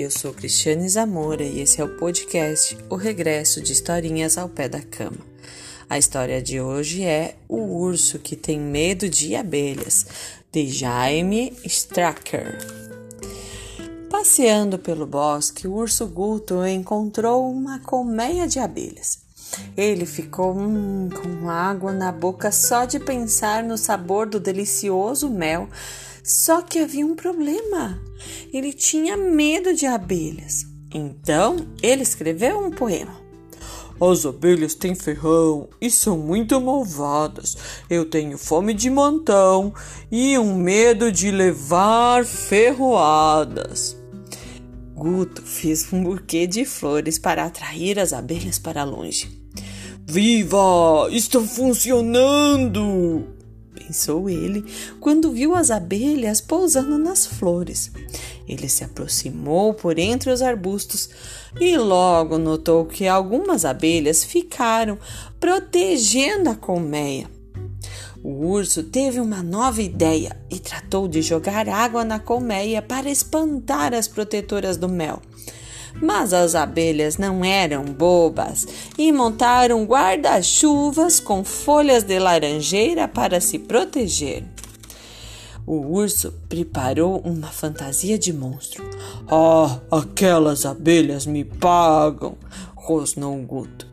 eu sou Cristiane Zamora e esse é o podcast O Regresso de Historinhas ao Pé da Cama. A história de hoje é O Urso que Tem Medo de Abelhas, de Jaime Stracker. Passeando pelo bosque, o urso Guto encontrou uma colmeia de abelhas. Ele ficou hum, com água na boca só de pensar no sabor do delicioso mel. Só que havia um problema. Ele tinha medo de abelhas. Então, ele escreveu um poema. As abelhas têm ferrão e são muito malvadas. Eu tenho fome de montão e um medo de levar ferroadas. Guto fez um buquê de flores para atrair as abelhas para longe. Viva! Está funcionando! Pensou ele quando viu as abelhas pousando nas flores. Ele se aproximou por entre os arbustos e logo notou que algumas abelhas ficaram protegendo a colmeia. O urso teve uma nova ideia e tratou de jogar água na colmeia para espantar as protetoras do mel. Mas as abelhas não eram bobas e montaram guarda-chuvas com folhas de laranjeira para se proteger. O urso preparou uma fantasia de monstro. Ah, aquelas abelhas me pagam, rosnou Guto.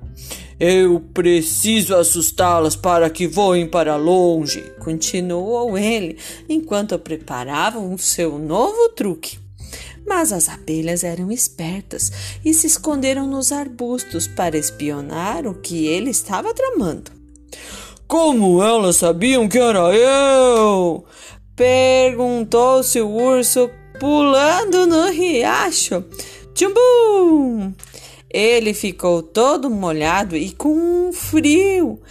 Eu preciso assustá-las para que voem para longe, continuou ele enquanto preparavam o seu novo truque. Mas as abelhas eram espertas e se esconderam nos arbustos para espionar o que ele estava tramando. Como elas sabiam que era eu? Perguntou-se o urso pulando no riacho. Tchumbum! Ele ficou todo molhado e com um frio,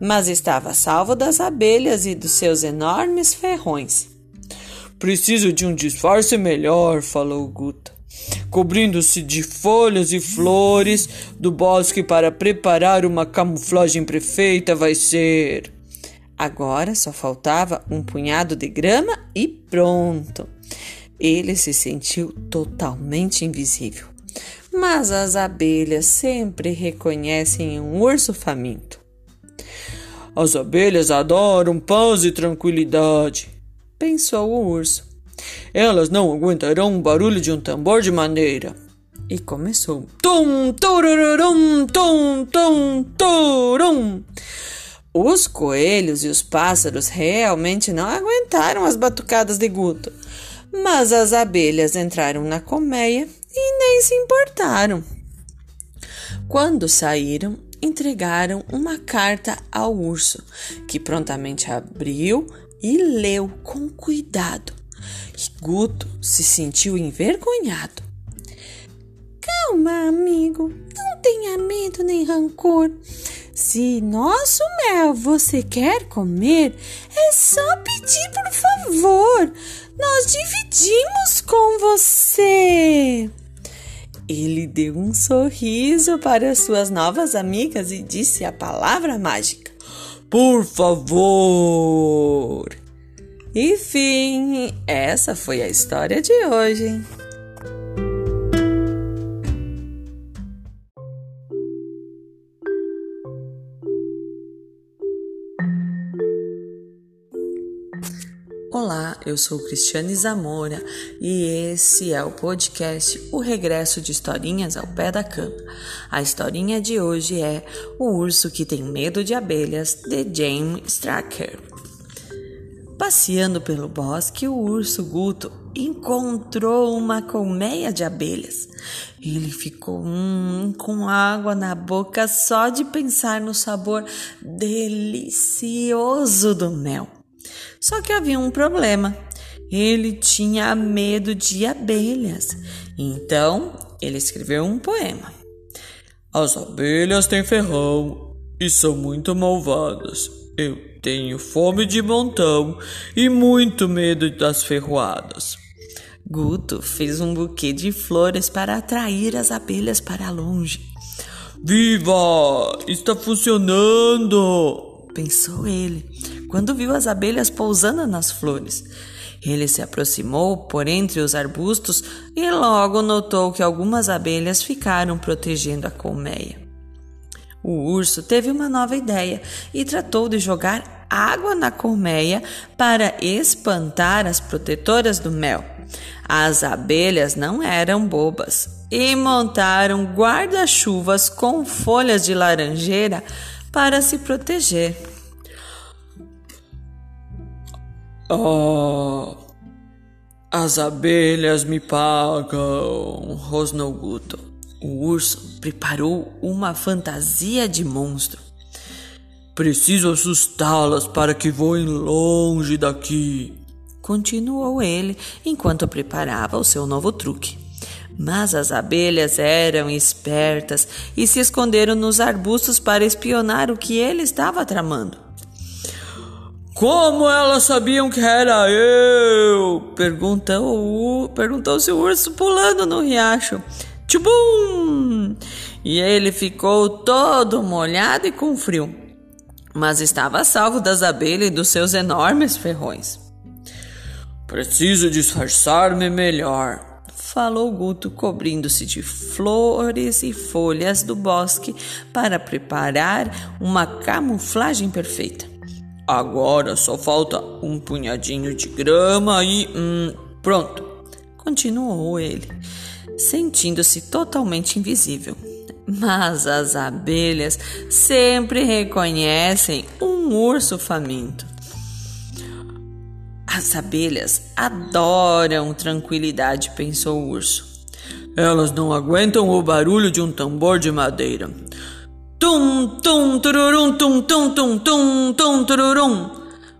mas estava salvo das abelhas e dos seus enormes ferrões. Preciso de um disfarce melhor, falou Guta, cobrindo-se de folhas e flores do bosque para preparar uma camuflagem perfeita vai ser. Agora só faltava um punhado de grama e pronto. Ele se sentiu totalmente invisível mas as abelhas sempre reconhecem um urso faminto. As abelhas adoram paz e tranquilidade, pensou o urso. Elas não aguentarão o barulho de um tambor de maneira. E começou. Tum, tururum, tum, tum, turum. Os coelhos e os pássaros realmente não aguentaram as batucadas de Guto, mas as abelhas entraram na colmeia e nem se importaram. Quando saíram, entregaram uma carta ao urso, que prontamente abriu e leu com cuidado. Guto se sentiu envergonhado. Calma, amigo, não tenha medo nem rancor. Se nosso mel você quer comer, é só pedir por favor. Nós dividimos com você. Ele deu um sorriso para suas novas amigas e disse a palavra mágica: Por favor! Enfim, essa foi a história de hoje. Olá, eu sou Cristiane Zamora e esse é o podcast O Regresso de Historinhas ao Pé da Cama. A historinha de hoje é O Urso que Tem Medo de Abelhas, de James Stracker. Passeando pelo bosque, o urso Guto encontrou uma colmeia de abelhas. Ele ficou hum, com água na boca só de pensar no sabor delicioso do mel. Só que havia um problema. Ele tinha medo de abelhas. Então, ele escreveu um poema. As abelhas têm ferrão e são muito malvadas. Eu tenho fome de montão e muito medo das ferroadas. Guto fez um buquê de flores para atrair as abelhas para longe. Viva! Está funcionando! pensou ele, quando viu as abelhas pousando nas flores. Ele se aproximou por entre os arbustos e logo notou que algumas abelhas ficaram protegendo a colmeia. O urso teve uma nova ideia e tratou de jogar água na colmeia para espantar as protetoras do mel. As abelhas não eram bobas e montaram guarda-chuvas com folhas de laranjeira para se proteger. Oh, as abelhas me pagam, rosnou Guto. O urso preparou uma fantasia de monstro. Preciso assustá-las para que voem longe daqui. Continuou ele enquanto preparava o seu novo truque. Mas as abelhas eram espertas e se esconderam nos arbustos para espionar o que ele estava tramando. Como elas sabiam que era eu? Perguntou, perguntou-se o urso pulando no riacho. Tchubum! E ele ficou todo molhado e com frio, mas estava salvo das abelhas e dos seus enormes ferrões. Preciso disfarçar-me melhor, falou Guto, cobrindo-se de flores e folhas do bosque para preparar uma camuflagem perfeita. Agora só falta um punhadinho de grama e. Hum, pronto. Continuou ele, sentindo-se totalmente invisível. Mas as abelhas sempre reconhecem um urso faminto. As abelhas adoram tranquilidade, pensou o urso. Elas não aguentam o barulho de um tambor de madeira. Tum, tum, tururum, tum, tum, tum, tum, tum, tururum.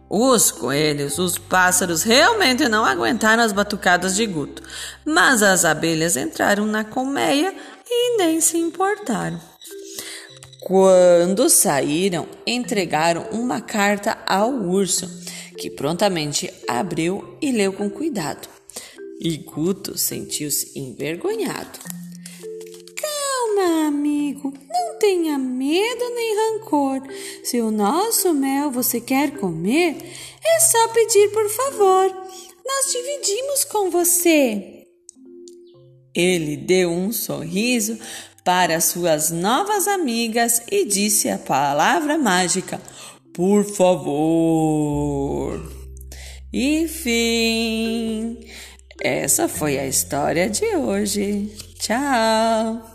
Os coelhos, os pássaros realmente não aguentaram as batucadas de Guto, mas as abelhas entraram na colmeia e nem se importaram. Quando saíram, entregaram uma carta ao urso, que prontamente abriu e leu com cuidado. E Guto sentiu-se envergonhado. Calma, amigo, não tenha medo nem rancor. Se o nosso mel você quer comer, é só pedir por favor. Nós dividimos com você. Ele deu um sorriso para suas novas amigas e disse a palavra mágica: Por favor. E fim. Essa foi a história de hoje. Tchau!